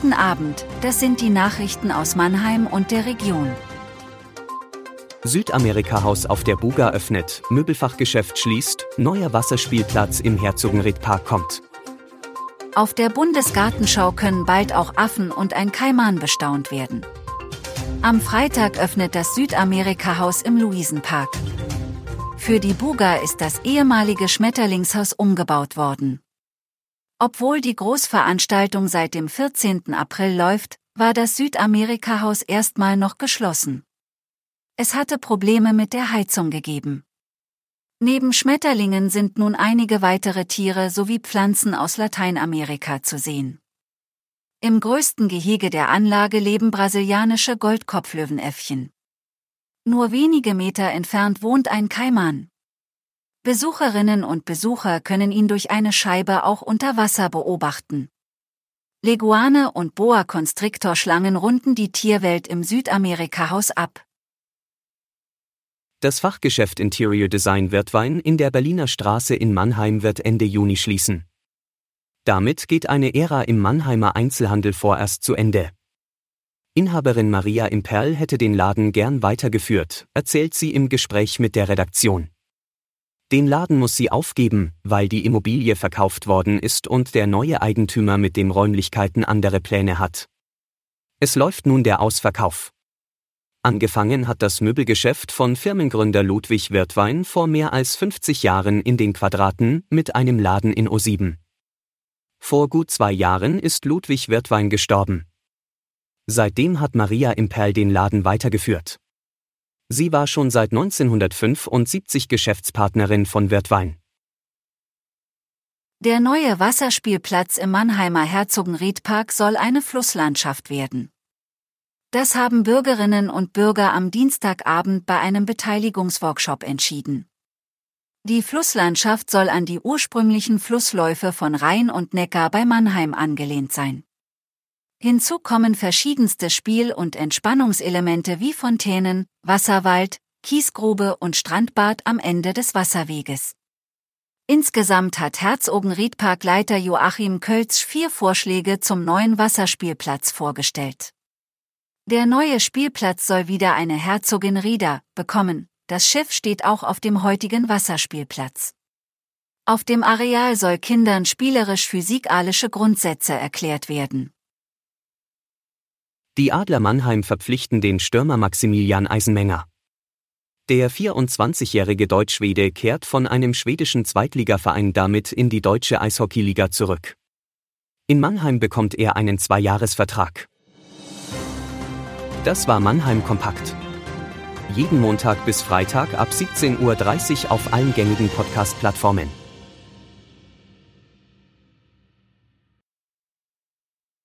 Guten Abend, das sind die Nachrichten aus Mannheim und der Region. Südamerika-Haus auf der Buga öffnet, Möbelfachgeschäft schließt, neuer Wasserspielplatz im Herzogenriedpark kommt. Auf der Bundesgartenschau können bald auch Affen und ein Kaiman bestaunt werden. Am Freitag öffnet das Südamerika-Haus im Luisenpark. Für die Buga ist das ehemalige Schmetterlingshaus umgebaut worden. Obwohl die Großveranstaltung seit dem 14. April läuft, war das Südamerika-Haus erstmal noch geschlossen. Es hatte Probleme mit der Heizung gegeben. Neben Schmetterlingen sind nun einige weitere Tiere sowie Pflanzen aus Lateinamerika zu sehen. Im größten Gehege der Anlage leben brasilianische Goldkopflöwenäffchen. Nur wenige Meter entfernt wohnt ein Kaiman. Besucherinnen und Besucher können ihn durch eine Scheibe auch unter Wasser beobachten. Leguane und Boa Constrictor Schlangen runden die Tierwelt im Südamerika-Haus ab. Das Fachgeschäft Interior Design Wirtwein in der Berliner Straße in Mannheim wird Ende Juni schließen. Damit geht eine Ära im Mannheimer Einzelhandel vorerst zu Ende. Inhaberin Maria Imperl hätte den Laden gern weitergeführt, erzählt sie im Gespräch mit der Redaktion. Den Laden muss sie aufgeben, weil die Immobilie verkauft worden ist und der neue Eigentümer mit den Räumlichkeiten andere Pläne hat. Es läuft nun der Ausverkauf. Angefangen hat das Möbelgeschäft von Firmengründer Ludwig Wirtwein vor mehr als 50 Jahren in den Quadraten mit einem Laden in O7. Vor gut zwei Jahren ist Ludwig Wirtwein gestorben. Seitdem hat Maria Imperl den Laden weitergeführt. Sie war schon seit 1975 Geschäftspartnerin von Wirtwein. Der neue Wasserspielplatz im Mannheimer Herzogenriedpark soll eine Flusslandschaft werden. Das haben Bürgerinnen und Bürger am Dienstagabend bei einem Beteiligungsworkshop entschieden. Die Flusslandschaft soll an die ursprünglichen Flussläufe von Rhein und Neckar bei Mannheim angelehnt sein. Hinzu kommen verschiedenste Spiel- und Entspannungselemente wie Fontänen, Wasserwald, Kiesgrube und Strandbad am Ende des Wasserweges. Insgesamt hat Herzogenriedparkleiter Joachim Kölz vier Vorschläge zum neuen Wasserspielplatz vorgestellt. Der neue Spielplatz soll wieder eine Herzogin Rieder bekommen. Das Schiff steht auch auf dem heutigen Wasserspielplatz. Auf dem Areal soll Kindern spielerisch physikalische Grundsätze erklärt werden. Die Adler Mannheim verpflichten den Stürmer Maximilian Eisenmenger. Der 24-jährige Deutschschwede kehrt von einem schwedischen Zweitligaverein damit in die deutsche Eishockeyliga zurück. In Mannheim bekommt er einen Zweijahresvertrag. Das war Mannheim Kompakt. Jeden Montag bis Freitag ab 17.30 Uhr auf allen gängigen Podcast-Plattformen.